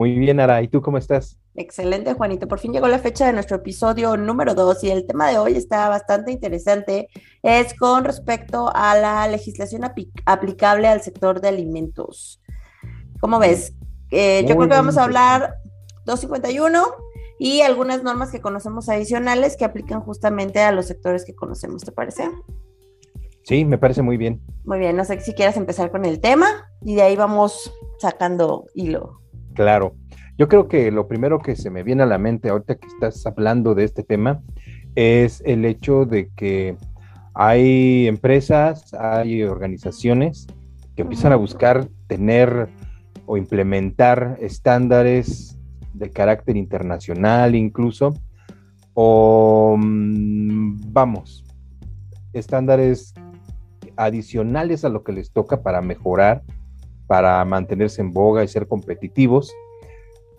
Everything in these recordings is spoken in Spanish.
Muy bien, Ara. ¿Y tú cómo estás? Excelente, Juanito. Por fin llegó la fecha de nuestro episodio número 2 y el tema de hoy está bastante interesante. Es con respecto a la legislación aplicable al sector de alimentos. ¿Cómo ves? Eh, yo creo que vamos a hablar 251 y algunas normas que conocemos adicionales que aplican justamente a los sectores que conocemos, ¿te parece? Sí, me parece muy bien. Muy bien, no sé si quieras empezar con el tema y de ahí vamos sacando hilo. Claro. Yo creo que lo primero que se me viene a la mente ahorita que estás hablando de este tema es el hecho de que hay empresas, hay organizaciones que empiezan a buscar tener o implementar estándares de carácter internacional incluso, o mm, vamos, estándares adicionales a lo que les toca para mejorar para mantenerse en boga y ser competitivos,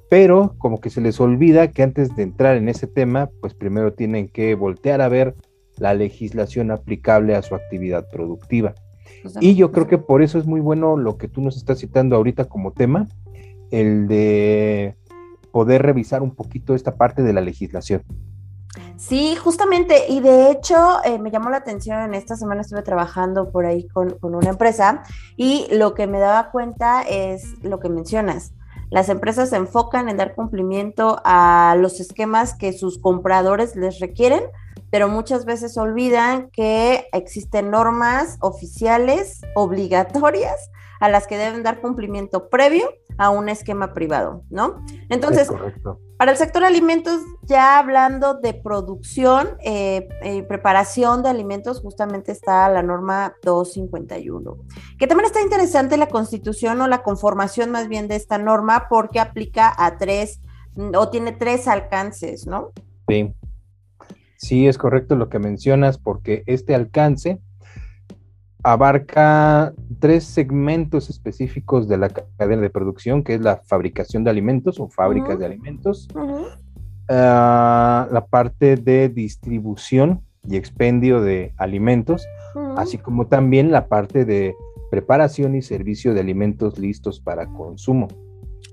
pero como que se les olvida que antes de entrar en ese tema, pues primero tienen que voltear a ver la legislación aplicable a su actividad productiva. Pues y yo creo que por eso es muy bueno lo que tú nos estás citando ahorita como tema, el de poder revisar un poquito esta parte de la legislación. Sí, justamente, y de hecho eh, me llamó la atención, en esta semana estuve trabajando por ahí con, una empresa y lo que me daba cuenta es lo que mencionas. Las empresas se enfocan en dar cumplimiento a los esquemas que sus compradores les requieren, pero muchas veces olvidan que existen normas oficiales obligatorias a las que deben dar cumplimiento previo a un esquema privado, ¿no? Entonces, para el sector alimentos, ya hablando de producción y eh, eh, preparación de alimentos, justamente está la norma 251, que también está interesante la constitución o la conformación más bien de esta norma porque aplica a tres mm, o tiene tres alcances, ¿no? Sí. Sí, es correcto lo que mencionas porque este alcance abarca tres segmentos específicos de la cadena de producción, que es la fabricación de alimentos o fábricas de alimentos, ah, la parte de distribución y expendio de alimentos, así como también la parte de preparación y servicio de alimentos listos para consumo.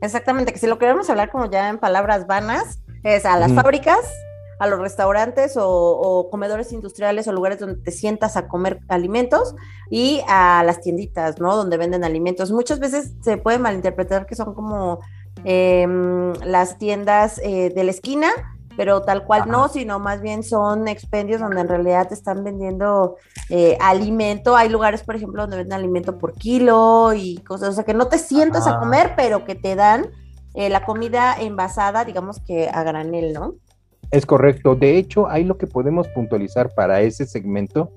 Exactamente, que si lo queremos hablar como ya en palabras vanas, es a las fábricas, a los restaurantes o, comedores industriales o lugares donde te sientas a comer alimentos y a las tienditas, ¿no? Donde venden alimentos. Muchas veces se puede malinterpretar que son como em, las tiendas eh, de la esquina, pero tal cual no, sino más bien son expendios donde en realidad te están vendiendo eh, alimento. Hay lugares, por ejemplo, donde venden alimento por kilo y cosas, o sea, que no te sientas a comer, pero que te dan eh, la comida envasada, digamos que a granel, ¿no? Es correcto. De hecho, ahí lo que podemos puntualizar para ese segmento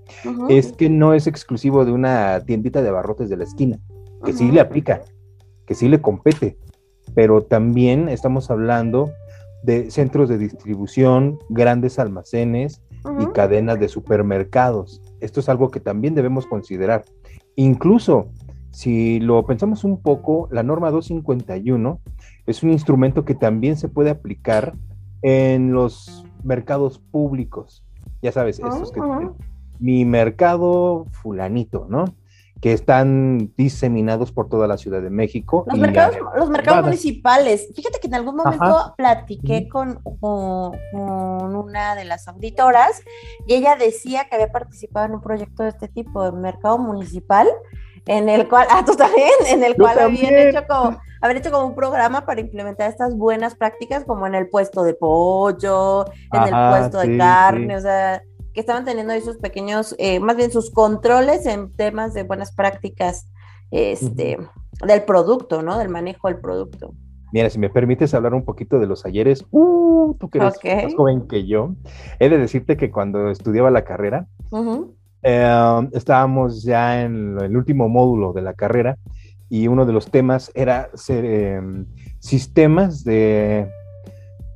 es que no es exclusivo de una tiendita de barrotes de la esquina, que sí le aplica, que sí le compete, pero también estamos hablando de centros de distribución, grandes almacenes y cadenas de supermercados. Esto es algo que también debemos considerar. Incluso si lo pensamos un poco, la norma 251 es un instrumento que también se puede aplicar en los mercados públicos. Ya sabes, estos que mi mercado fulanito, ¿no? Que están diseminados por toda la Ciudad de México. Los, mercados, los mercados municipales. Fíjate que en algún momento platiqué con, con, una de las auditoras y ella decía que había participado en un proyecto de este tipo, de mercado municipal, en el cual, ah, tú también, en el cual habían hecho como haber hecho como un programa para implementar estas buenas prácticas como en el puesto de pollo, en el puesto de carne, o sea, que estaban teniendo sus pequeños, eh, más bien sus controles en temas de buenas prácticas este, del producto, ¿no? Del manejo del producto. Mira, si me permites hablar un poquito de los ayeres, uh, tú que eres más joven que yo, he de decirte que cuando estudiaba la carrera, eh, estábamos ya en el último módulo de la carrera y uno de los temas era em, sistemas de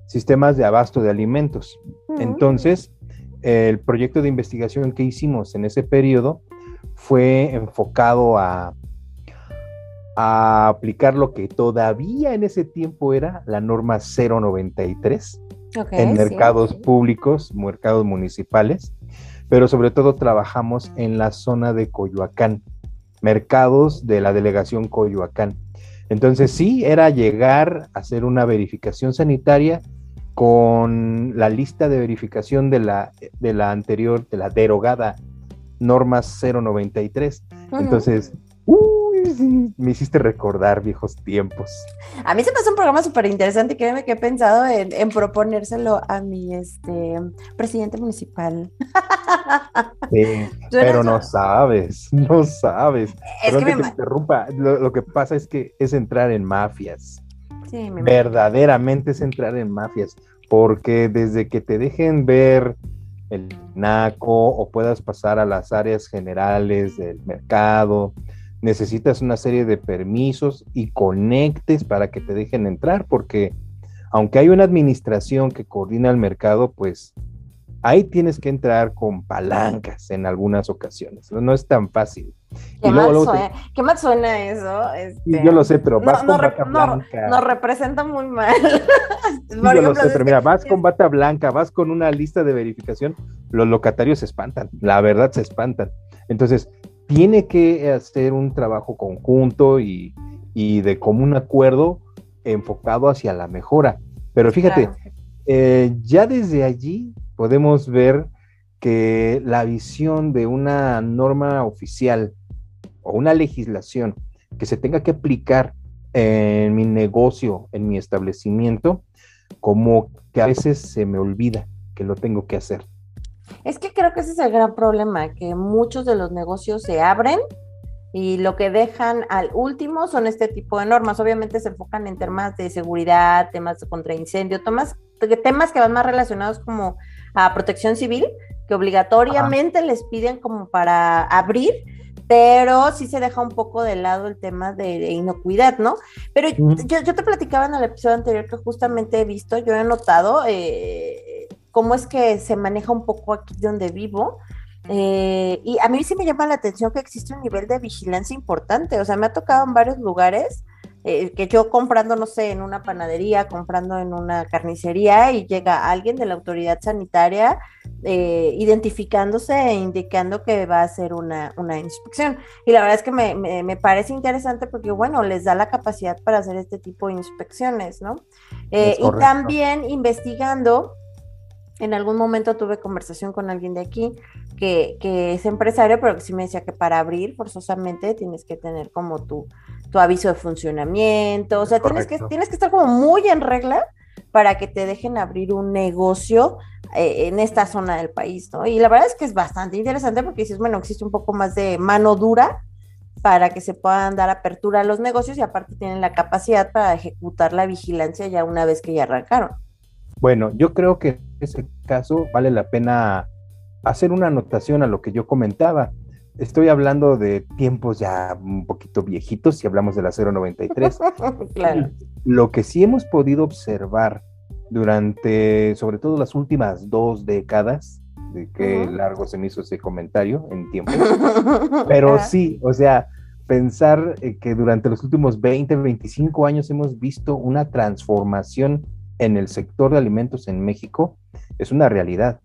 sistemas de abasto de alimentos. Entonces, el proyecto de investigación que hicimos en ese periodo fue enfocado a, a aplicar lo que todavía en ese tiempo era la norma 093 en mercados públicos, mercados municipales, pero sobre todo trabajamos en la zona de Coyoacán, mercados de la delegación Coyoacán. Entonces sí, era llegar a hacer una verificación sanitaria con la lista de verificación de la, de la anterior, de la derogada norma 093. Entonces, me hiciste recordar viejos tiempos. A mí se me hace un programa súper interesante, créeme que he pensado en, proponérselo a mi este, presidente municipal. pero no sabes, no sabes. Es que, me... interrumpa, lo, que pasa es que es entrar en mafias. Sí, Verdaderamente es entrar en mafias, porque desde que te dejen ver el NACO o puedas pasar a las áreas generales del mercado, necesitas una serie de permisos y conectes para que te dejen entrar, porque aunque hay una administración que coordina el mercado, pues ahí tienes que entrar con palancas en algunas ocasiones. No, es tan fácil. ¿Qué, mal, suena, ¿Qué mal suena eso? Este... yo lo sé, pero vas con bata blanca. Nos representa muy mal. yo lo sé, pero mira, vas con bata blanca, vas con una lista de verificación, los locatarios se espantan, la verdad se espantan. Entonces, tiene que hacer un trabajo conjunto y, de común acuerdo enfocado hacia la mejora. Pero fíjate, eh, ya desde allí podemos ver que la visión de una norma oficial o una legislación que se tenga que aplicar en mi negocio, en mi establecimiento, como que a veces se me olvida que lo tengo que hacer. Es que creo que ese es el gran problema, que muchos de los negocios se abren y lo que dejan al último son este tipo de normas. Obviamente se enfocan en temas de seguridad, temas de contra incendio, temas, temas que van más relacionados como a protección civil, que obligatoriamente les piden como para abrir, pero sí se deja un poco de lado el tema de, inocuidad, ¿no? Pero yo, yo, te platicaba en el episodio anterior que justamente he visto, yo he notado eh, cómo es que se maneja un poco aquí donde vivo. Eh, y a mí sí me llama la atención que existe un nivel de vigilancia importante. O sea, me ha tocado en varios lugares eh, que yo comprando, no sé, en una panadería, comprando en una carnicería y llega alguien de la autoridad sanitaria eh, identificándose e indicando que va a hacer una, inspección. Y la verdad es que me, me, parece interesante porque, bueno, les da la capacidad para hacer este tipo de inspecciones, ¿no? y también investigando en algún momento tuve conversación con alguien de aquí que, es empresario, pero que sí me decía que para abrir forzosamente tienes que tener como tu, tu aviso de funcionamiento, o sea, tienes que, tienes que estar como muy en regla para que te dejen abrir un negocio eh, en esta zona del país, ¿no? Y la verdad es que es bastante interesante porque dices, bueno, existe un poco más de mano dura para que se puedan dar apertura a los negocios y aparte tienen la capacidad para ejecutar la vigilancia ya una vez que ya arrancaron. Bueno, yo creo que ese caso vale la pena hacer una anotación a lo que yo comentaba. Estoy hablando de tiempos ya un poquito viejitos, si hablamos de la 093. claro. Lo que sí hemos podido observar durante, sobre todo las últimas dos décadas, de qué largo se me hizo ese comentario en tiempo, pero sí, o sea, pensar eh, que durante los últimos 20, 25 años hemos visto una transformación en el sector de alimentos en México es una realidad.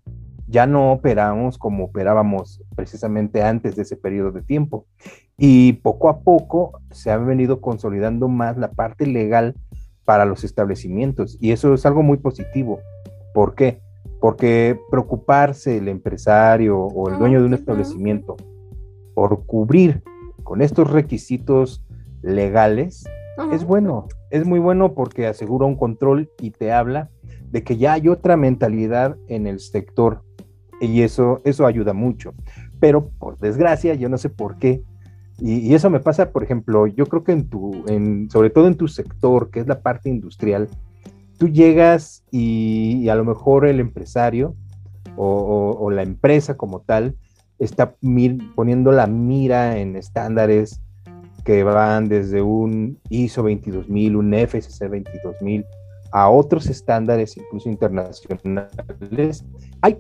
Ya no operamos como operábamos precisamente antes de ese periodo de tiempo. Y poco a poco se ha venido consolidando más la parte legal para los establecimientos. Y eso es algo muy positivo. ¿Por qué? Porque preocuparse el empresario o el dueño de un establecimiento por cubrir con estos requisitos legales es bueno, es muy bueno porque asegura un control y te habla de que ya hay otra mentalidad en el sector y eso, eso ayuda mucho. Pero por desgracia, yo no sé por qué, y, eso me pasa, por ejemplo, yo creo que en tu, sobre todo en tu sector, que es la parte industrial, tú llegas y, a lo mejor el empresario o, la empresa como tal está poniendo la mira en estándares que van desde un ISO 22000, un FSC 22000, a otros estándares, incluso internacionales, hay,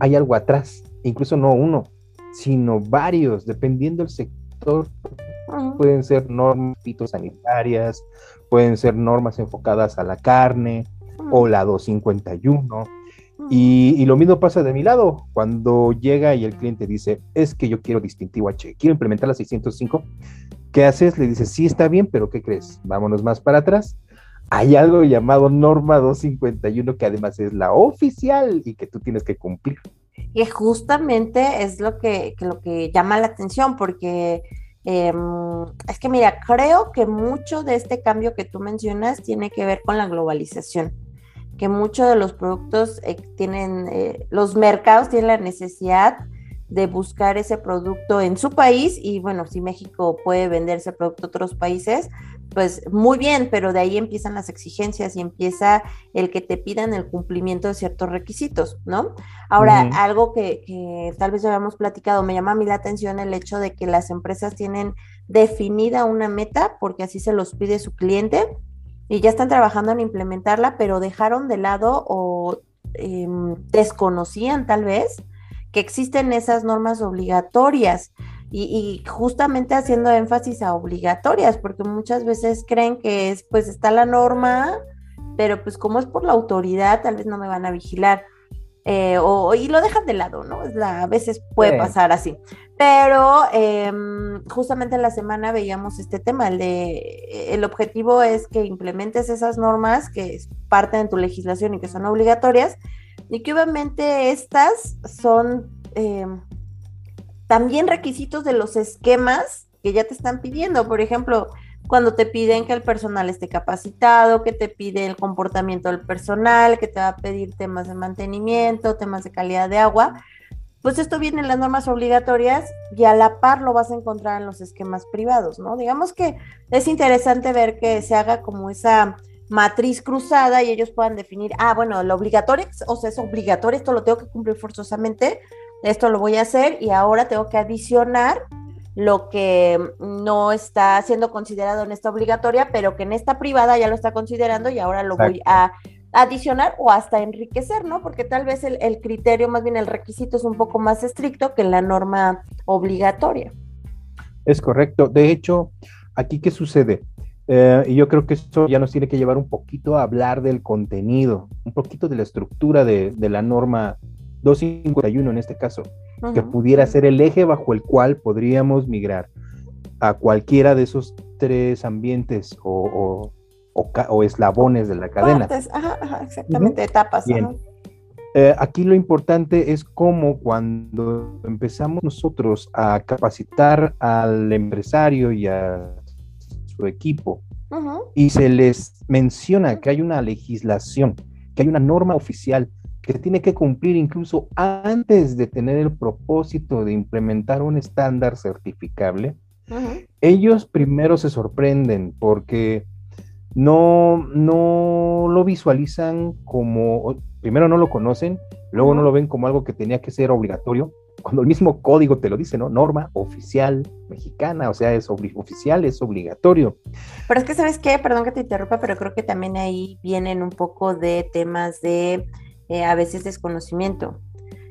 hay algo atrás, incluso no uno, sino varios, dependiendo del sector. Pueden ser normas fitosanitarias, pueden ser normas enfocadas a la carne o la 251. Y, y, lo mismo pasa de mi lado, cuando llega y el cliente dice, es que yo quiero distintivo H, quiero implementar la 605, ¿qué haces? Le dices, sí está bien, pero ¿qué crees? Vámonos más para atrás hay algo llamado norma 251 que además es la oficial y que tú tienes que cumplir. Y justamente es lo que, lo que llama la atención, porque em, es que mira, creo que mucho de este cambio que tú mencionas tiene que ver con la globalización, que muchos de los productos eh, tienen, eh, los mercados tienen la necesidad de buscar ese producto en su país y bueno, si México puede vender ese producto a otros países, pues muy bien, pero de ahí empiezan las exigencias y empieza el que te pidan el cumplimiento de ciertos requisitos, ¿no? Ahora, algo que, que, tal vez ya habíamos platicado, me llama a mí la atención el hecho de que las empresas tienen definida una meta porque así se los pide su cliente y ya están trabajando en implementarla, pero dejaron de lado o em, desconocían tal vez que existen esas normas obligatorias y, justamente haciendo énfasis a obligatorias, porque muchas veces creen que es, pues está la norma, pero pues como es por la autoridad, tal vez no me van a vigilar. Eh, o, y lo dejan de lado, ¿no? a veces puede pasar así. Pero em, justamente en la semana veíamos este tema, el de el objetivo es que implementes esas normas que parten de tu legislación y que son obligatorias, y que obviamente estas son em, también requisitos de los esquemas que ya te están pidiendo. Por ejemplo, cuando te piden que el personal esté capacitado, que te pide el comportamiento del personal, que te va a pedir temas de mantenimiento, temas de calidad de agua, pues esto viene en las normas obligatorias y a la par lo vas a encontrar en los esquemas privados, ¿no? Digamos que es interesante ver que se haga como esa matriz cruzada y ellos puedan definir, ah, bueno, lo obligatorio, o sea, es obligatorio, esto lo tengo que cumplir forzosamente, esto lo voy a hacer y ahora tengo que adicionar lo que no está siendo considerado en esta obligatoria, pero que en esta privada ya lo está considerando y ahora lo voy a adicionar o hasta enriquecer, ¿no? Porque tal vez el, el, criterio, más bien el requisito es un poco más estricto que la norma obligatoria. Es correcto. De hecho, aquí qué sucede? Eh, y yo creo que esto ya nos tiene que llevar un poquito a hablar del contenido, un poquito de la estructura de, de la norma 251 en este caso, que pudiera ser el eje bajo el cual podríamos migrar a cualquiera de esos tres ambientes o, o, eslabones de la cadena. exactamente, etapas. Eh, aquí lo importante es cómo cuando empezamos nosotros a capacitar al empresario y a su equipo. Y se les menciona que hay una legislación, que hay una norma oficial que tiene que cumplir incluso antes de tener el propósito de implementar un estándar certificable, ellos primero se sorprenden porque no, no lo visualizan como, primero no lo conocen, luego no lo ven como algo que tenía que ser obligatorio, cuando el mismo código te lo dice, ¿no? Norma oficial mexicana, o sea, es oficial, es obligatorio. Pero es que, ¿sabes qué? Perdón que te interrumpa, pero creo que también ahí vienen un poco de temas de eh, a veces desconocimiento.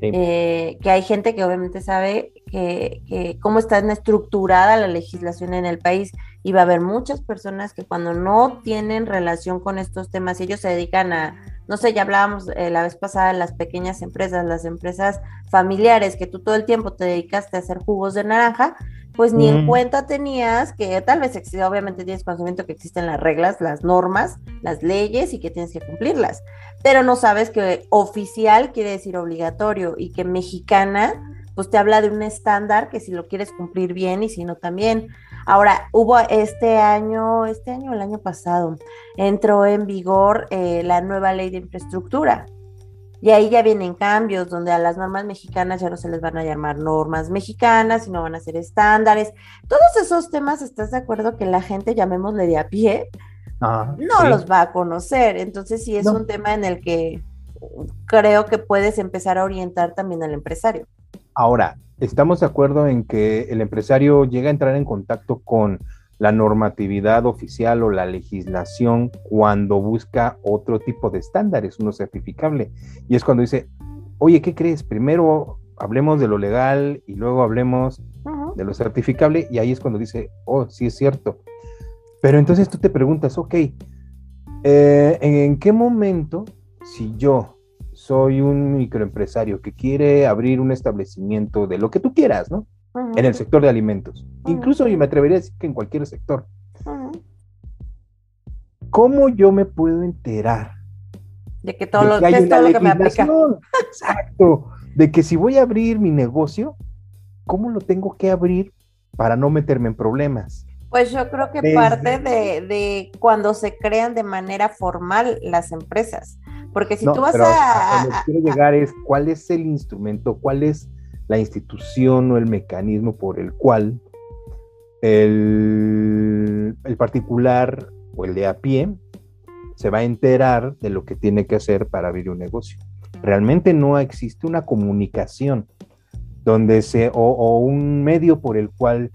Eh, que hay gente que obviamente sabe que, cómo está estructurada la legislación en el país y va a haber muchas personas que cuando no tienen relación con estos temas, ellos se dedican a, no sé, ya hablábamos eh, la vez pasada de las pequeñas empresas, las empresas familiares, que tú todo el tiempo te dedicaste a hacer jugos de naranja, pues ni en cuenta tenías que tal vez obviamente tienes conocimiento que existen las reglas, las normas, las leyes y que tienes que cumplirlas, pero no sabes que oficial quiere decir obligatorio y que mexicana pues te habla de un estándar que si lo quieres cumplir bien y si no también. Ahora, hubo este año, este año, el año pasado, entró en vigor eh, la nueva ley de infraestructura y ahí ya vienen cambios donde a las normas mexicanas ya no se les van a llamar normas mexicanas, sino van a ser estándares. Todos esos temas, ¿estás de acuerdo que la gente, llamémosle de a pie, no los va a conocer? Entonces sí es un tema en el que creo que puedes empezar a orientar también al empresario. Ahora, estamos de acuerdo en que el empresario llega a entrar en contacto con la normatividad oficial o la legislación cuando busca otro tipo de estándares, uno certificable. Y es cuando dice, oye, ¿qué crees? Primero hablemos de lo legal y luego hablemos de lo certificable y ahí es cuando dice, oh, sí es cierto. Pero entonces tú te preguntas, ok, eh, ¿en qué momento si yo soy un microempresario que quiere abrir un establecimiento de lo que tú quieras, ¿no? En el sector de alimentos. Incluso yo me atrevería a decir que en cualquier sector. ¿Cómo yo me puedo enterar? De que todo, lo, que es todo lo que me aplica. Exacto. De que si voy a abrir mi negocio, ¿cómo lo tengo que abrir para no meterme en problemas? Pues yo creo que parte de, de, cuando se crean de manera formal las empresas. Porque si tú vas a... a, quiero llegar es cuál es el instrumento, cuál es la institución o el mecanismo por el cual el, el particular o el de a pie se va a enterar de lo que tiene que hacer para abrir un negocio. Realmente no existe una comunicación donde se, o, o un medio por el cual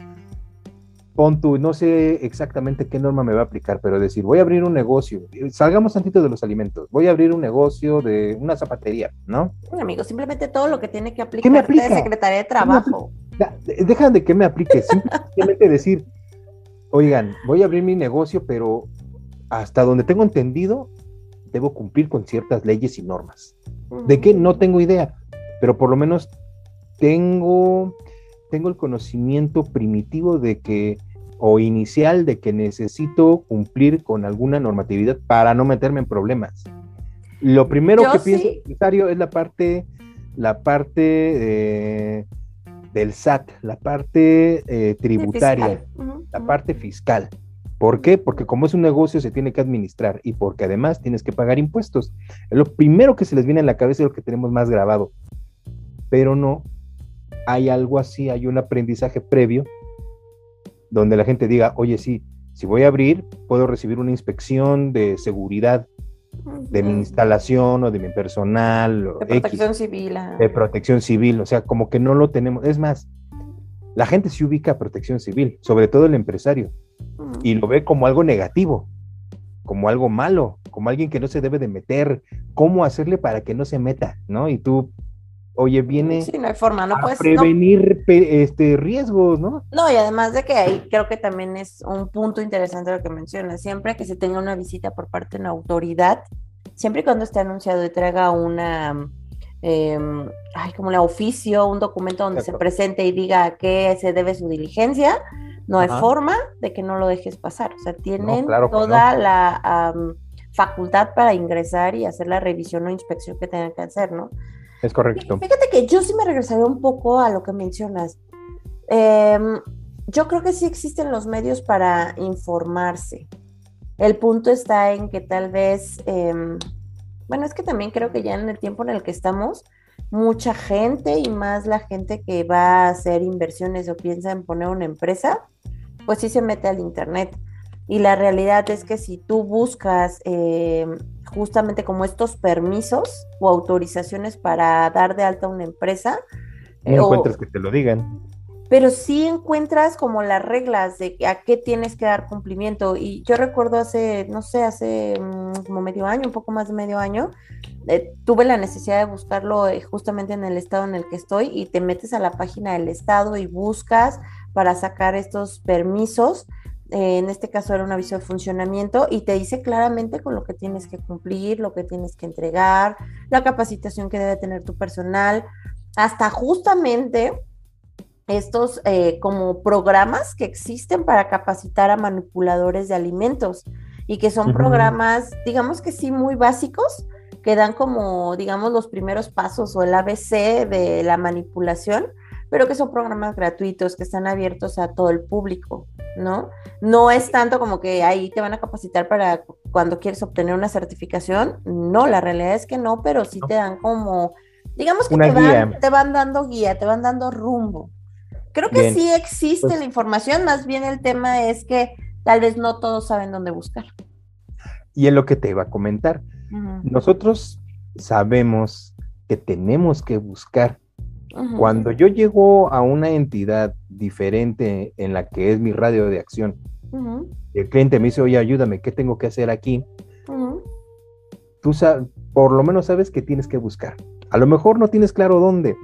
pon tú, no sé exactamente qué norma me va a aplicar, pero decir, voy a abrir un negocio, salgamos tantito de los alimentos, voy a abrir un negocio de una zapatería, ¿no? amigo, simplemente todo lo que tiene que aplicar ¿Qué me Secretaría de Trabajo. Deja de que me aplique, simplemente decir, oigan, voy a abrir mi negocio, pero hasta donde tengo entendido, debo cumplir con ciertas leyes y normas. ¿De qué? No tengo idea, pero por lo menos tengo tengo el conocimiento primitivo de que, o inicial de que necesito cumplir con alguna normatividad para no meterme en problemas. Lo primero que pienso necesario es la parte, la parte del SAT, la parte eh, tributaria, la parte fiscal. ¿Por qué? Porque como es un negocio se tiene que administrar y porque además tienes que pagar impuestos. Lo primero que se les viene en la cabeza es lo que tenemos más grabado, pero no hay algo así, hay un aprendizaje previo donde la gente diga, oye, sí, si voy a abrir, puedo recibir una inspección de seguridad de mi instalación o de mi personal. De protección civil. De protección civil, o sea, como que no lo tenemos. Es más, la gente se ubica a protección civil, sobre todo el empresario, y lo ve como algo negativo, como algo malo, como alguien que no se debe de meter, cómo hacerle para que no se meta, ¿no? Y tú oye, viene sí, no hay forma, no a prevenir este, riesgos, ¿no? No, y además de que ahí creo que también es un punto interesante lo que mencionas, siempre que se tenga una visita por parte de una autoridad, siempre y cuando esté anunciado y traiga una, em, ay, como la oficio, un documento donde se presente y diga a qué se debe su diligencia, no hay forma de que no lo dejes pasar, o sea, tienen toda la facultad para ingresar y hacer la revisión o inspección que tengan que hacer, ¿no? Es correcto. Fíjate que yo sí me regresaría un poco a lo que mencionas. Em, yo creo que sí existen los medios para informarse. El punto está en que tal vez, em, bueno, es que también creo que ya en el tiempo en el que estamos, mucha gente y más la gente que va a hacer inversiones o piensa en poner una empresa, pues sí se mete al Internet. Y la realidad es que si tú buscas eh, justamente como estos permisos o autorizaciones para dar de alta una empresa, no encuentras que te lo digan. Pero sí encuentras como las reglas de a qué tienes que dar cumplimiento. Y yo recuerdo hace, no sé, hace mm, como medio año, un poco más de medio año, eh, tuve la necesidad de buscarlo eh, justamente en el estado en el que estoy y te metes a la página del estado y buscas para sacar estos permisos eh, en este caso era un aviso de funcionamiento y te dice claramente con lo que tienes que cumplir, lo que tienes que entregar, la capacitación que debe tener tu personal, hasta justamente estos eh, como programas que existen para capacitar a manipuladores de alimentos y que son programas, digamos que sí, muy básicos, que dan como, digamos, los primeros pasos o el ABC de la manipulación, pero que son programas gratuitos, que están abiertos a todo el público, ¿no? No es tanto como que ahí te van a capacitar para cuando quieres obtener una certificación, no, la realidad es que no, pero sí te dan como, digamos que te van, te van, dando guía, te van dando rumbo. Creo que sí existe pues la información, más bien el tema es que tal vez no todos saben dónde buscar. Y es lo que te iba a comentar. Nosotros sabemos que tenemos que buscar cuando yo llego a una entidad diferente en la que es mi radio de acción, el cliente me dice, oye, ayúdame, ¿qué tengo que hacer aquí? Tú por lo menos sabes que tienes que buscar. A lo mejor no tienes claro dónde,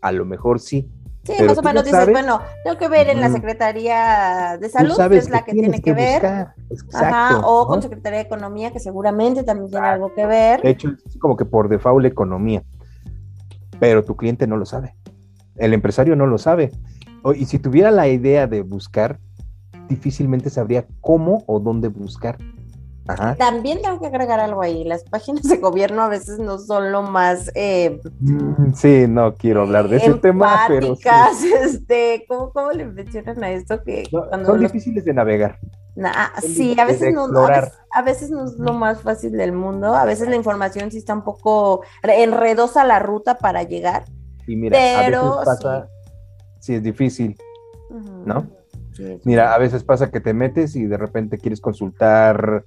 a lo mejor sí. Sí, más o menos dices, bueno, tengo que ver en la Secretaría de Salud, que es la que, tiene que, ver. Exacto, o con Secretaría de Economía, que seguramente también tiene algo que ver. De hecho, es como que por default economía. Pero tu cliente no lo sabe. El empresario no lo sabe. Y si tuviera la idea de buscar, difícilmente sabría cómo o dónde buscar. También tengo que agregar algo ahí. Las páginas de gobierno a veces no son lo más. Eh, mm, sí, no quiero hablar de ese tema, pero. Este, ¿cómo, ¿Cómo le mencionan a esto? Que son difíciles de navegar. Sí, a veces, no, a veces, no es lo más fácil del mundo. A veces la información sí está un poco enredosa la ruta para llegar. Y mira, pero a veces pasa, sí, es difícil, ¿no? Mira, a veces pasa que te metes y de repente quieres consultar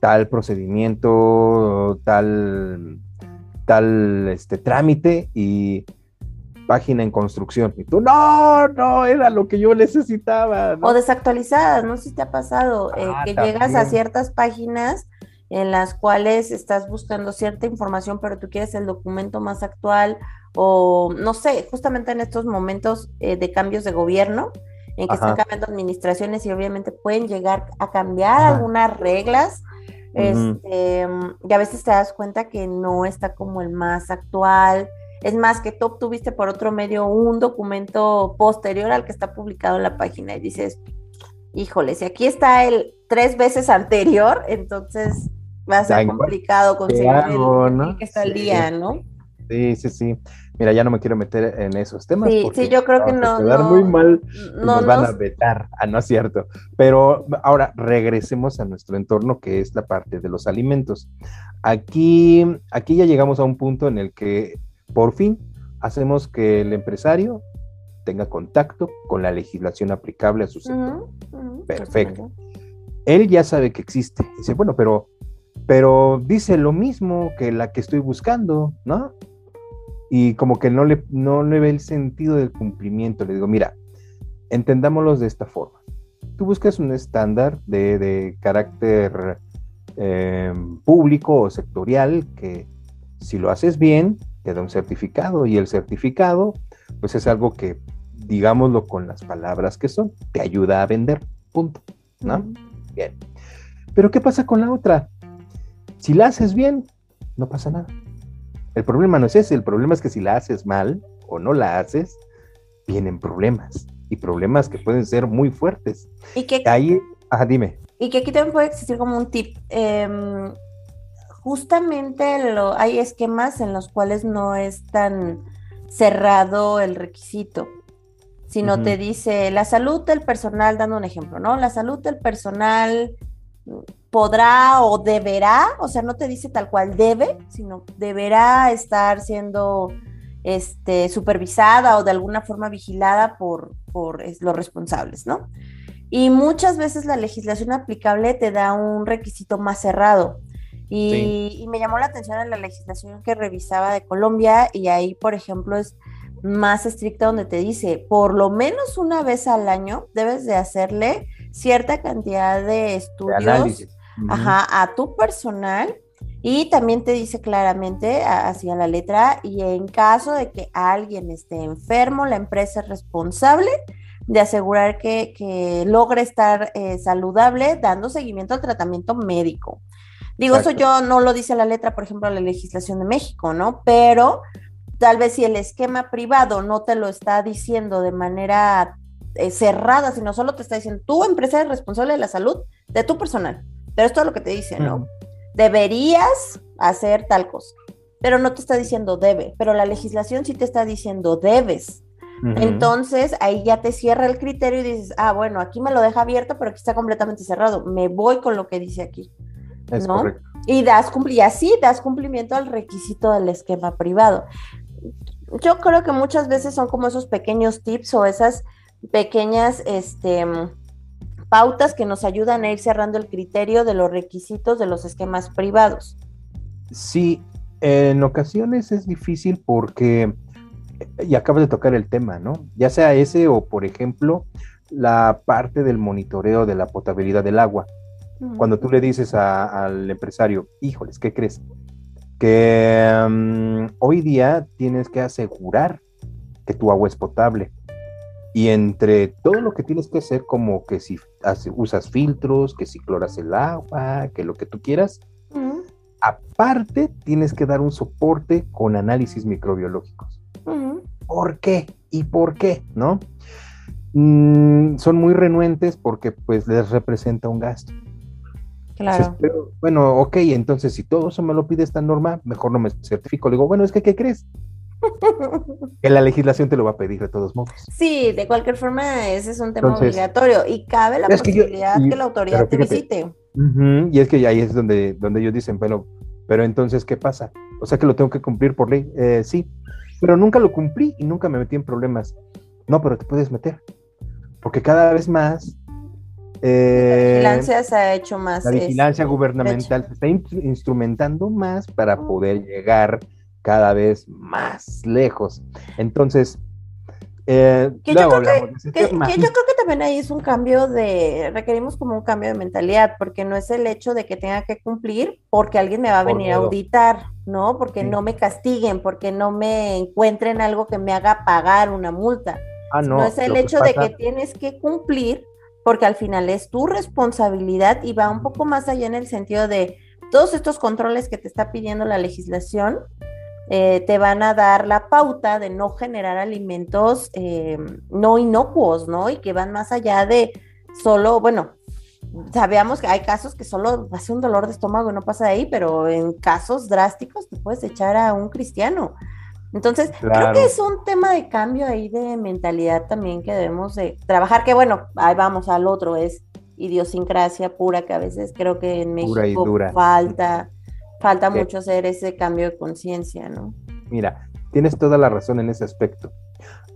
tal procedimiento, tal, tal este, trámite y página en construcción. Y tú, no, no, era lo que yo necesitaba. O desactualizadas, no sé si te ha pasado, eh, ah, que llegas a ciertas páginas en las cuales estás buscando cierta información, pero tú quieres el documento más actual o no sé, justamente en estos momentos eh, de cambios de gobierno, en que están cambiando administraciones y obviamente pueden llegar a cambiar algunas reglas este, y a veces te das cuenta que no está como el más actual. Es más, que tú obtuviste por otro medio un documento posterior al que está publicado en la página y dices, híjole, si aquí está el tres veces anterior, entonces va a ser complicado conseguir el, que está día, ¿no? Sí, sí, sí. Mira, ya no me quiero meter en esos temas. Sí, sí, yo creo que no. Quedar muy mal, no, nos van a vetar. Ah, no es cierto. Pero ahora regresemos a nuestro entorno, que es la parte de los alimentos. Aquí, aquí ya llegamos a un punto en el que por fin hacemos que el empresario tenga contacto con la legislación aplicable a su sector. Perfecto. Él ya sabe que existe. Dice, bueno, pero, pero dice lo mismo que la que estoy buscando, ¿no? y como que no le, no le ve el sentido del cumplimiento. Le digo, mira, entendámoslo de esta forma. Tú buscas un estándar de, carácter eh, público o sectorial que si lo haces bien, te da un certificado y el certificado, pues es algo que, digámoslo con las palabras que son, te ayuda a vender, punto, ¿no? Bien. Pero ¿qué pasa con la otra? Si la haces bien, no pasa nada. El problema no es ese, el problema es que si la haces mal o no la haces, vienen problemas y problemas que pueden ser muy fuertes. Y que ahí, ajá, dime. Y que aquí también puede existir como un tip. Em, justamente lo, hay esquemas en los cuales no es tan cerrado el requisito, sino te dice la salud del personal, dando un ejemplo, ¿no? La salud del personal podrá o deberá, o sea, no te dice tal cual debe, sino deberá estar siendo este, supervisada o de alguna forma vigilada por, por los responsables, ¿no? Y muchas veces la legislación aplicable te da un requisito más cerrado. Y, y, me llamó la atención en la legislación que revisaba de Colombia y ahí, por ejemplo, es más estricta donde te dice, por lo menos una vez al año debes de hacerle cierta cantidad de estudios a tu personal y también te dice claramente hacia la letra y en caso de que alguien esté enfermo, la empresa es responsable de asegurar que, logre estar eh, saludable dando seguimiento al tratamiento médico. Digo, eso yo no lo dice la letra, por ejemplo, la legislación de México, ¿no? Pero tal vez si el esquema privado no te lo está diciendo de manera eh, cerrada, sino solo te está diciendo, tu empresa es responsable de la salud de tu personal. Pero esto es lo que te dice, ¿no? Deberías hacer tal cosa, pero no te está diciendo debe, pero la legislación sí te está diciendo debes. Entonces ahí ya te cierra el criterio y dices, ah, bueno, aquí me lo deja abierto, pero aquí está completamente cerrado. Me voy con lo que dice aquí. ¿No? Y das y así das cumplimiento al requisito del esquema privado. Yo creo que muchas veces son como esos pequeños tips o esas pequeñas este, pautas que nos ayudan a ir cerrando el criterio de los requisitos de los esquemas privados. Sí, en ocasiones es difícil porque, y acabas de tocar el tema, ¿no? Ya sea ese o, por ejemplo, la parte del monitoreo de la potabilidad del agua. Cuando tú le dices al empresario, híjoles, ¿qué crees? Que mm, hoy día tienes que asegurar que tu agua es potable. Y entre todo lo que tienes que hacer, como que si usas filtros, que si cloras el agua, que lo que tú quieras, aparte tienes que dar un soporte con análisis microbiológicos. ¿Por qué? ¿Y por qué? ¿No? Mm, son muy renuentes porque pues les representa un gasto. Claro. bueno, ok, entonces si todo eso me lo pide esta norma, mejor no me certifico. Le digo, bueno, es que, ¿qué crees? que la legislación te lo va a pedir de todos modos. Sí, de cualquier forma, ese es un tema obligatorio y cabe la posibilidad que, la autoridad te visite. y es que ahí es donde, donde ellos dicen, pero, pero entonces, ¿qué pasa? O sea que lo tengo que cumplir por ley. Eh, sí, pero nunca lo cumplí y nunca me metí en problemas. No, pero te puedes meter. Porque cada vez más la eh, vigilancia se ha hecho más. La vigilancia este, gubernamental se está instrumentando más para poder llegar cada vez más lejos. Entonces, eh, que, yo creo que, yo creo que también ahí es un cambio de, requerimos como un cambio de mentalidad, porque no es el hecho de que tenga que cumplir porque alguien me va a venir a auditar, ¿no? Porque no me castiguen, porque no me encuentren algo que me haga pagar una multa. Ah, no, no es el hecho de que tienes que cumplir porque al final es tu responsabilidad y va un poco más allá en el sentido de todos estos controles que te está pidiendo la legislación, eh, te van a dar la pauta de no generar alimentos eh, no inocuos, ¿no? Y que van más allá de solo, bueno, sabíamos que hay casos que solo hace un dolor de estómago y no pasa de ahí, pero en casos drásticos te puedes echar a un cristiano. Entonces, creo que es un tema de cambio ahí de mentalidad también que debemos de trabajar, que bueno, ahí vamos al otro, es idiosincrasia pura, que a veces creo que en México falta, falta mucho hacer ese cambio de conciencia, ¿no? Mira, tienes toda la razón en ese aspecto.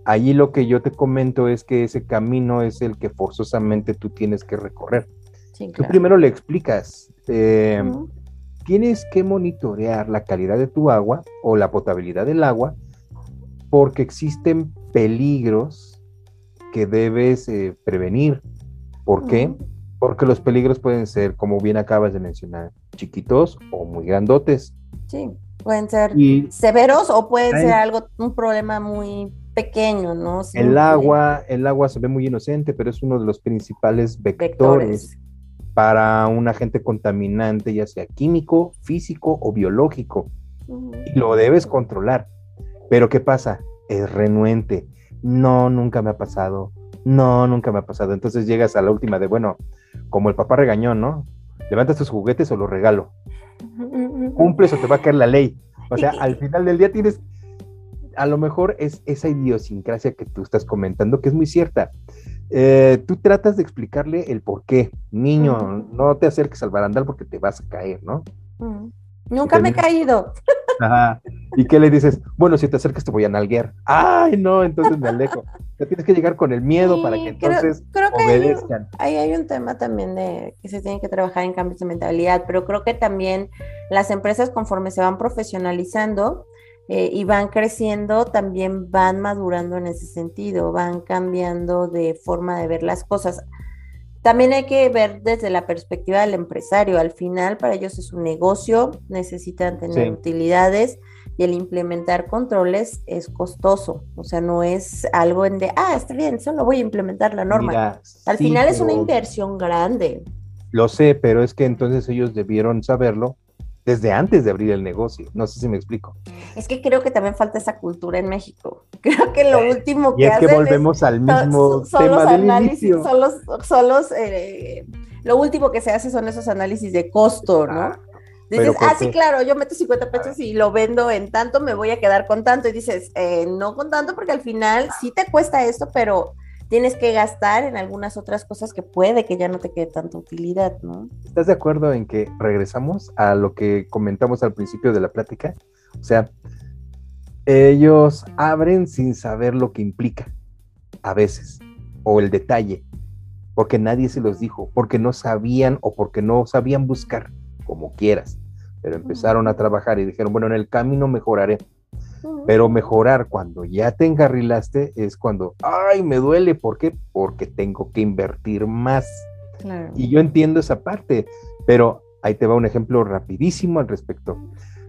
Allí lo que yo te comento es que ese camino es el que forzosamente tú tienes que recorrer. Tú primero le explicas, eh, tienes que monitorear la calidad de tu agua o la potabilidad del agua porque existen peligros que debes eh, prevenir. ¿Por qué? Porque los peligros pueden ser, como bien acabas de mencionar, chiquitos o muy grandotes. Sí, pueden ser severos o pueden ser algo, un problema muy pequeño, ¿no? el agua, el agua se ve muy inocente, pero es uno de los principales vectores para un agente contaminante, ya sea químico, físico o biológico. Y lo debes controlar. Pero ¿qué pasa? Es renuente. No, nunca me ha pasado. No, nunca me ha pasado. Entonces llegas a la última de, bueno, como el papá regañó, ¿no? Levantas tus juguetes o los regalo. Cumples o te va a caer la ley. O sea, al final del día tienes, a lo mejor es esa idiosincrasia que tú estás comentando, que es muy cierta. Eh, tú tratas de explicarle el por qué. Niño, no te acerques al barandal porque te vas a caer, ¿no? Nunca me he caído. Ajá. ¿Y qué le dices? Bueno, si te acercas te voy a nalguear. Ay, no, entonces me alejo. Ya tienes que llegar con el miedo para que entonces creo, que obedezcan. Ahí hay, un tema también de que se tiene que trabajar en cambios de mentalidad, pero creo que también las empresas conforme se van profesionalizando, eh, y van creciendo, también van madurando en ese sentido, van cambiando de forma de ver las cosas. También hay que ver desde la perspectiva del empresario. Al final, para ellos es un negocio, necesitan tener utilidades y el implementar controles es costoso. O sea, no es algo en de, ah, está bien, solo voy a implementar la norma. Al final es una inversión grande. Lo sé, pero es que entonces ellos debieron saberlo desde antes de abrir el negocio. No sé si me explico. Es que creo que también falta esa cultura en México. Creo que lo eh, último que y es que volvemos al mismo tema del inicio. Son los, eh, lo último que se hace son esos análisis de costo, ¿no? Ah, dices, ah, sí, claro, yo meto 50 pesos y lo vendo en tanto, me voy a quedar con tanto. Y dices, eh, no con tanto, porque al final sí te cuesta esto, pero tienes que gastar en algunas otras cosas que puede que ya no te quede tanta utilidad, ¿no? ¿Estás de acuerdo en que regresamos a lo que comentamos al principio de la plática? O sea, ellos abren sin saber lo que implica, a veces, o el detalle, porque nadie se los dijo, porque no sabían o porque no sabían buscar, como quieras, pero empezaron a trabajar y dijeron, bueno, en el camino mejoraré. Pero mejorar cuando ya te engarrilaste es cuando, ay, me duele, ¿por qué? Porque tengo que invertir más. Y yo entiendo esa parte, pero ahí te va un ejemplo rapidísimo al respecto.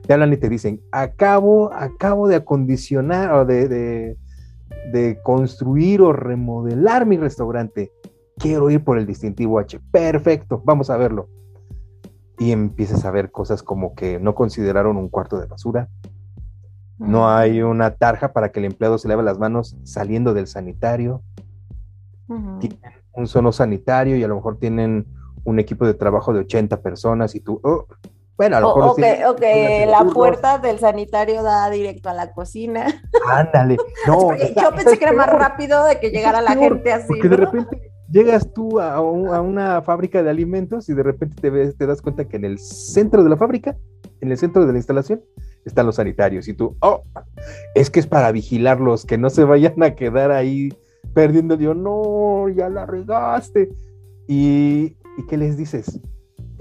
Te hablan y te dicen, acabo, acabo de acondicionar o de, de, de construir o remodelar mi restaurante. Quiero ir por el distintivo H. Perfecto, vamos a verlo. Y empiezas a ver cosas como que no consideraron un cuarto de basura, no hay una tarja para que el empleado se lave las manos saliendo del sanitario. Tienen un solo sanitario y a lo mejor tienen un equipo de trabajo de 80 personas y tú, oh, bueno, a lo mejor... O, que, la puerta del sanitario da directo a la cocina. Ándale. No, yo pensé que era más rápido de que llegara la gente así. Porque de repente llegas tú a, una fábrica de alimentos y de repente te, ves, te das cuenta que en el centro de la fábrica, en el centro de la instalación, están los sanitarios y tú, oh, es que es para vigilarlos, que no se vayan a quedar ahí perdiendo. Yo, no, ya la regaste. Y, ¿y qué les dices?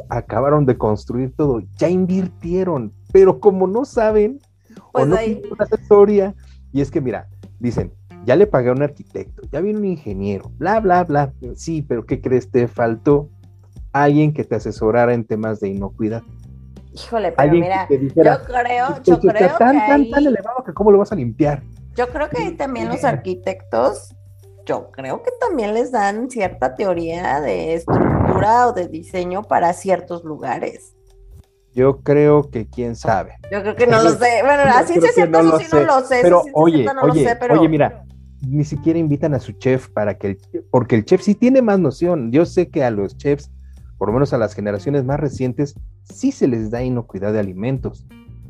Acabaron de construir todo, ya invirtieron, pero como no saben, pues o no tienen una asesoría, y es que mira, dicen, ya le pagué a un arquitecto, ya viene un ingeniero, bla, bla, bla. Sí, pero ¿qué crees? Te faltó alguien que te asesorara en temas de inocuidad. Híjole, pero mira, yo creo, yo creo está tan, tan, tan elevado que cómo lo vas a limpiar. Yo creo que ahí también los arquitectos, yo creo que también les dan cierta teoría de estructura o de diseño para ciertos lugares. Yo creo que quién sabe. Yo creo que no lo sé. Bueno, así es cierto, eso sí no lo sé. Pero oye, oye, oye, mira, ni siquiera invitan a su chef para que el, porque el chef sí tiene más noción. Yo sé que a los chefs por lo menos a las generaciones más recientes, sí se les da inocuidad de alimentos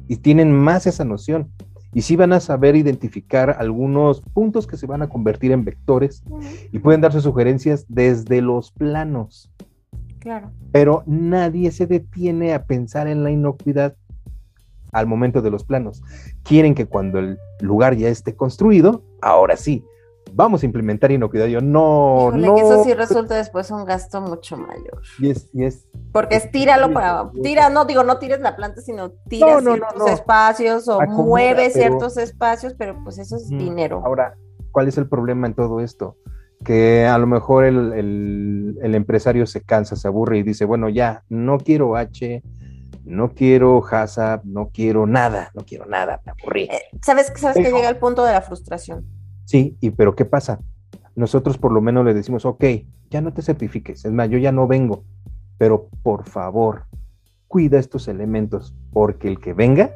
y tienen más esa noción. Y sí van a saber identificar algunos puntos que se van a convertir en vectores y pueden darse sugerencias desde los planos. Claro. Pero nadie se detiene a pensar en la inocuidad al momento de los planos. Quieren que cuando el lugar ya esté construido, ahora sí, vamos a implementar inocuidad. Yo no, no. Que eso sí resulta después un gasto mucho mayor. Y es, y es Porque es tíralo para, tira, no digo, no tires la planta, sino tira ciertos espacios o mueve ciertos espacios, pero pues eso es dinero. Ahora, ¿cuál es el problema en todo esto? Que a lo mejor el, el empresario se cansa, se aburre y dice, bueno, ya, no quiero H, no quiero HACCP, no quiero nada, no quiero nada, me aburrí. Eh, ¿Sabes, sabes que llega el punto de la frustración? Sí, y pero ¿qué pasa? Nosotros por lo menos le decimos, ok, ya no te certifiques, es más, yo ya no vengo, pero por favor, cuida estos elementos, porque el que venga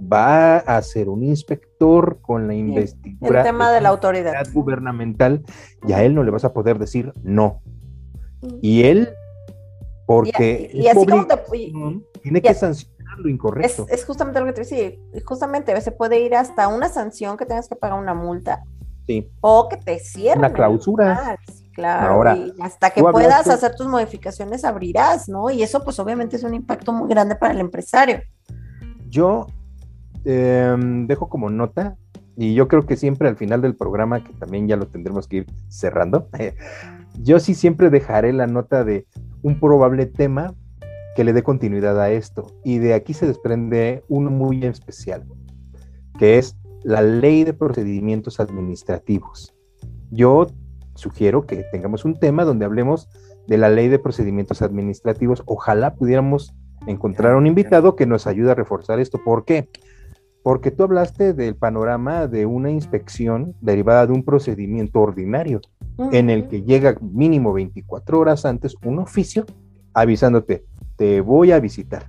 va a ser un inspector con la investigación. El tema de la autoridad gubernamental y a él no le vas a poder decir no. Y él, porque y, así como te, tiene que sancionar incorrecto. Es, justamente lo que te decía, justamente se puede ir hasta una sanción que tengas que pagar una multa. Sí. O que te cierren. Una clausura. claro. Ahora, y hasta que puedas hacer tus modificaciones abrirás, ¿no? Y eso pues obviamente es un impacto muy grande para el empresario. Yo em, dejo como nota, y yo creo que siempre al final del programa, que también ya lo tendremos que ir cerrando, yo sí siempre dejaré la nota de un probable tema que le dé continuidad a esto. Y de aquí se desprende uno muy especial, que es la ley de procedimientos administrativos. Yo sugiero que tengamos un tema donde hablemos de la ley de procedimientos administrativos. Ojalá pudiéramos encontrar un invitado que nos ayude a reforzar esto. ¿Por qué? Porque tú hablaste del panorama de una inspección derivada de un procedimiento ordinario, en el que llega mínimo 24 horas antes un oficio avisándote, te voy a visitar.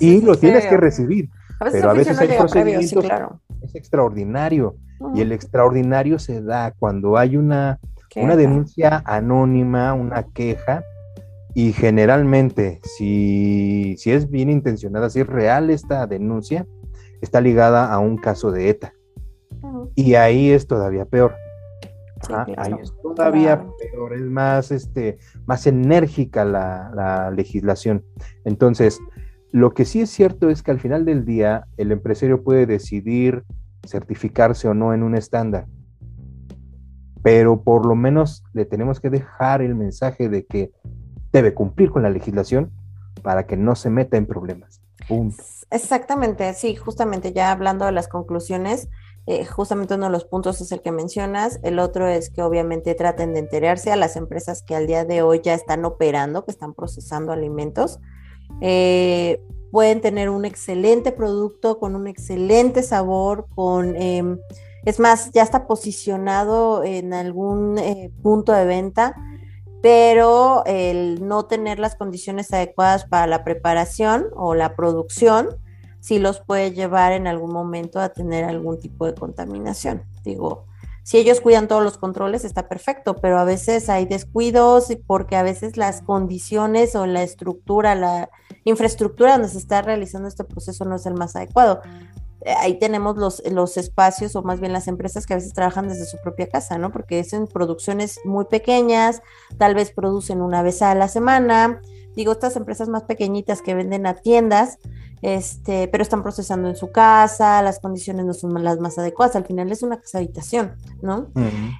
y lo tienes que recibir. pero a veces hay procedimientos, es extraordinario. Y el extraordinario se da cuando hay una, una denuncia anónima, una queja, y generalmente, si, si es bien intencionada, si es real esta denuncia, está ligada a un caso de ETA. Y ahí es todavía peor. Ah, ahí es todavía peor, es más, este, más enérgica la, legislación. Entonces, lo que sí es cierto es que al final del día el empresario puede decidir certificarse o no en un estándar, pero por lo menos le tenemos que dejar el mensaje de que debe cumplir con la legislación para que no se meta en problemas. punto. Exactamente, sí, justamente ya hablando de las conclusiones, eh, justamente uno de los puntos es el que mencionas, el otro es que obviamente traten de enterarse a las empresas que al día de hoy ya están operando, que están procesando alimentos. Eh, pueden tener un excelente producto con un excelente sabor, con... Em, es más, ya está posicionado en algún eh, punto de venta, pero el no tener las condiciones adecuadas para la preparación o la producción, sí los puede llevar en algún momento a tener algún tipo de contaminación. Digo, si ellos cuidan todos los controles, está perfecto, pero a veces hay descuidos porque a veces las condiciones o la estructura, la infraestructura donde se está realizando este proceso no es el más adecuado. Eh, ahí tenemos los, los espacios o más bien las empresas que a veces trabajan desde su propia casa, ¿no? Porque es en producciones muy pequeñas, tal vez producen una vez a la semana. Digo, estas empresas más pequeñitas que venden a tiendas, este, pero están procesando en su casa, las condiciones no son las más adecuadas, al final es una casa habitación, ¿no?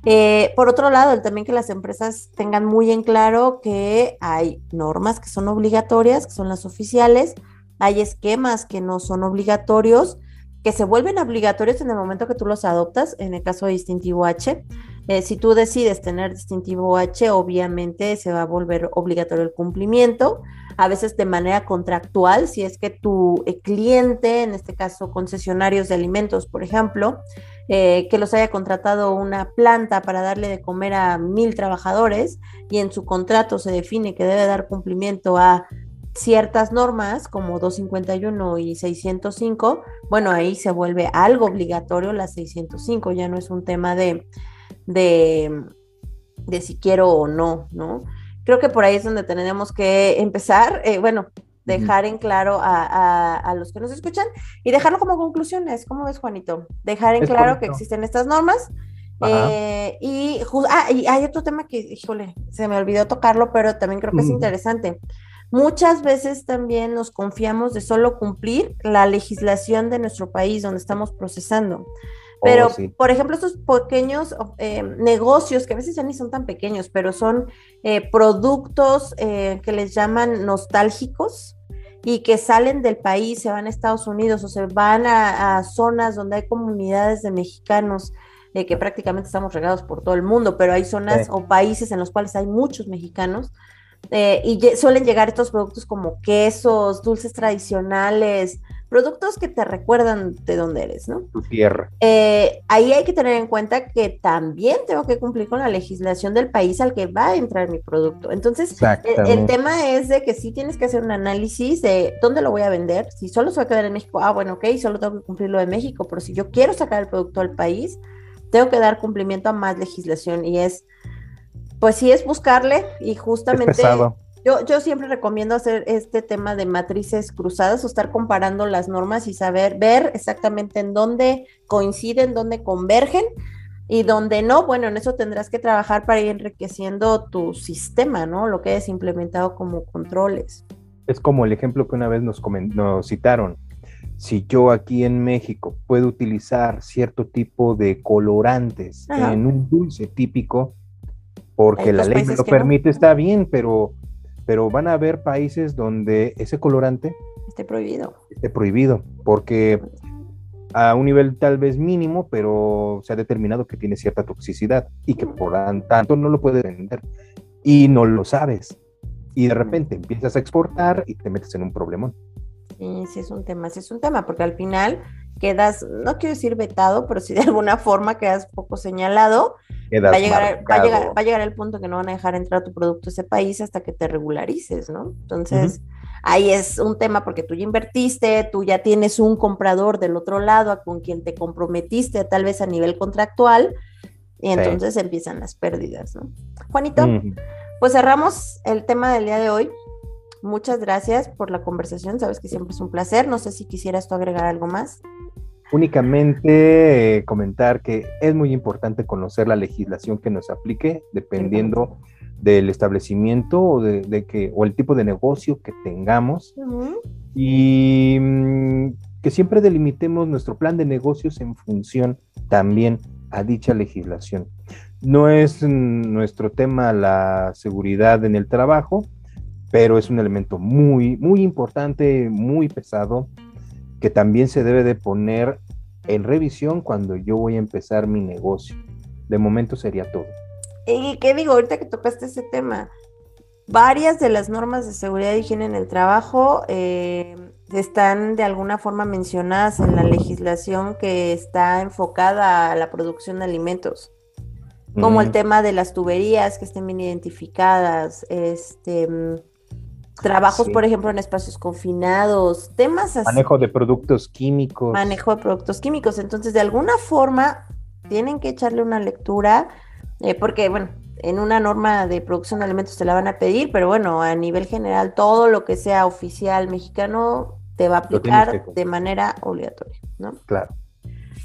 Eh, por otro lado, también que las empresas tengan muy en claro que hay normas que son obligatorias, que son las oficiales, hay esquemas que no son obligatorios, se vuelven obligatorios en el momento que tú los adoptas, en el caso de distintivo H. Eh, si tú decides tener distintivo H, obviamente se va a volver obligatorio el cumplimiento, a veces de manera contractual, si es que tu eh, cliente, en este caso concesionarios de alimentos, por ejemplo, eh, que los haya contratado una planta para darle de comer a mil trabajadores y en su contrato se define que debe dar cumplimiento a ciertas normas como 251 y 605, bueno, ahí se vuelve algo obligatorio la 605, ya no es un tema de, de, de si quiero o no, ¿no? Creo que por ahí es donde tenemos que empezar, eh, bueno, dejar en claro a, los que nos escuchan y dejarlo como conclusiones. ¿Cómo ves, Juanito? Dejar en claro que existen estas normas. Eh, y, ah, y hay otro tema que, híjole, se me olvidó tocarlo, pero también creo que es interesante. Muchas veces también nos confiamos de solo cumplir la legislación de nuestro país donde estamos procesando. Pero, oh, por ejemplo, estos pequeños eh, negocios, que a veces ya ni son tan pequeños, pero son eh, productos eh, que les llaman nostálgicos y que salen del país, se van a Estados Unidos o se van a, zonas donde hay comunidades de mexicanos, que prácticamente estamos regados por todo el mundo, pero hay zonas o países en los cuales hay muchos mexicanos eh, y suelen llegar estos productos como quesos, dulces tradicionales, productos que te recuerdan de dónde eres, ¿no? Tu tierra. Eh, ahí hay que tener en cuenta que también tengo que cumplir con la legislación del país al que va a entrar mi producto. Entonces, el, el, tema es de que sí tienes que hacer un análisis de dónde lo voy a vender. Si solo se va a quedar en México, ah, bueno, ok, solo tengo que cumplir lo de México, pero si yo quiero sacar el producto al país, tengo que dar cumplimiento a más legislación y es pues sí es buscarle y justamente yo, yo siempre recomiendo hacer este tema de matrices cruzadas o estar comparando las normas y saber, ver exactamente en dónde coinciden, dónde convergen y dónde no, bueno, en eso tendrás que trabajar para ir enriqueciendo tu sistema, ¿no? Lo que es implementado como controles. Es como el ejemplo que una vez nos, nos citaron. Si yo aquí en México puedo utilizar cierto tipo de colorantes en un dulce típico, porque la ley me lo permite, está bien, pero, pero van a haber países donde ese colorante esté prohibido. Esté prohibido, porque a un nivel tal vez mínimo, pero se ha determinado que tiene cierta toxicidad y que por tanto no lo puedes vender y no lo sabes. Y de repente empiezas a exportar y te metes en un problemón. Sí, sí es un tema, sí es un tema, porque al final quedas, no quiero decir vetado, pero si de alguna forma quedas poco señalado. Va a, llegar, va, a llegar, va a llegar el punto que no van a dejar entrar tu producto a ese país hasta que te regularices, ¿no? Entonces, ahí es un tema porque tú ya invertiste, tú ya tienes un comprador del otro lado con quien te comprometiste, tal vez a nivel contractual, y entonces empiezan las pérdidas, ¿no? Juanito, pues cerramos el tema del día de hoy. Muchas gracias por la conversación, sabes que siempre es un placer. No sé si quisieras tú agregar algo más. Únicamente eh, comentar que es muy importante conocer la legislación que nos aplique dependiendo del establecimiento o, de, que, o el tipo de negocio que tengamos. Y mm, que siempre delimitemos nuestro plan de negocios en función también a dicha legislación. No es nuestro tema la seguridad en el trabajo, pero es un elemento muy, muy importante, muy pesado, que también se debe de poner en revisión cuando yo voy a empezar mi negocio. De momento sería todo. ¿Y qué digo ahorita que tocaste ese tema? Varias de las normas de seguridad y higiene en el trabajo eh, están de alguna forma mencionadas en la legislación que está enfocada a la producción de alimentos, como el tema de las tuberías que estén bien identificadas, este trabajos, por ejemplo, en espacios confinados, temas así. Manejo de productos químicos. Manejo de productos químicos. Entonces, de alguna forma, tienen que echarle una lectura, eh, porque, bueno, en una norma de producción de alimentos te la van a pedir, pero bueno, a nivel general, todo lo que sea oficial mexicano te va a aplicar de manera obligatoria, ¿no? Claro.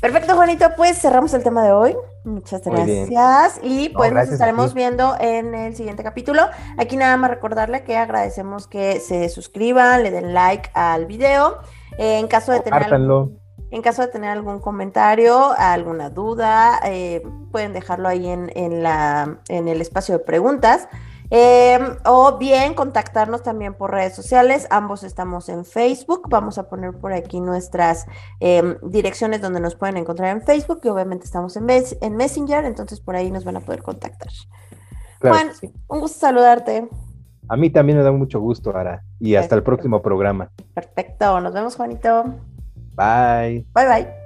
Perfecto, Juanito, pues cerramos el tema de hoy. Muchas gracias. Y pues nos estaremos viendo en el siguiente capítulo. Aquí nada más recordarle que agradecemos que se suscriban, le den like al video. en caso de tener en caso de tener algún comentario, alguna duda, eh, pueden dejarlo ahí en, en, la, en el espacio de preguntas. Em, o bien contactarnos también por redes sociales. Ambos estamos en Facebook. Vamos a poner por aquí nuestras em, direcciones donde nos pueden encontrar en Facebook y obviamente estamos en, en Messenger, entonces por ahí nos van a poder contactar. Juan, un gusto saludarte. A mí también me da mucho gusto, Ara. Y hasta el próximo programa. Perfecto. Nos vemos, Juanito. Bye. Bye, bye.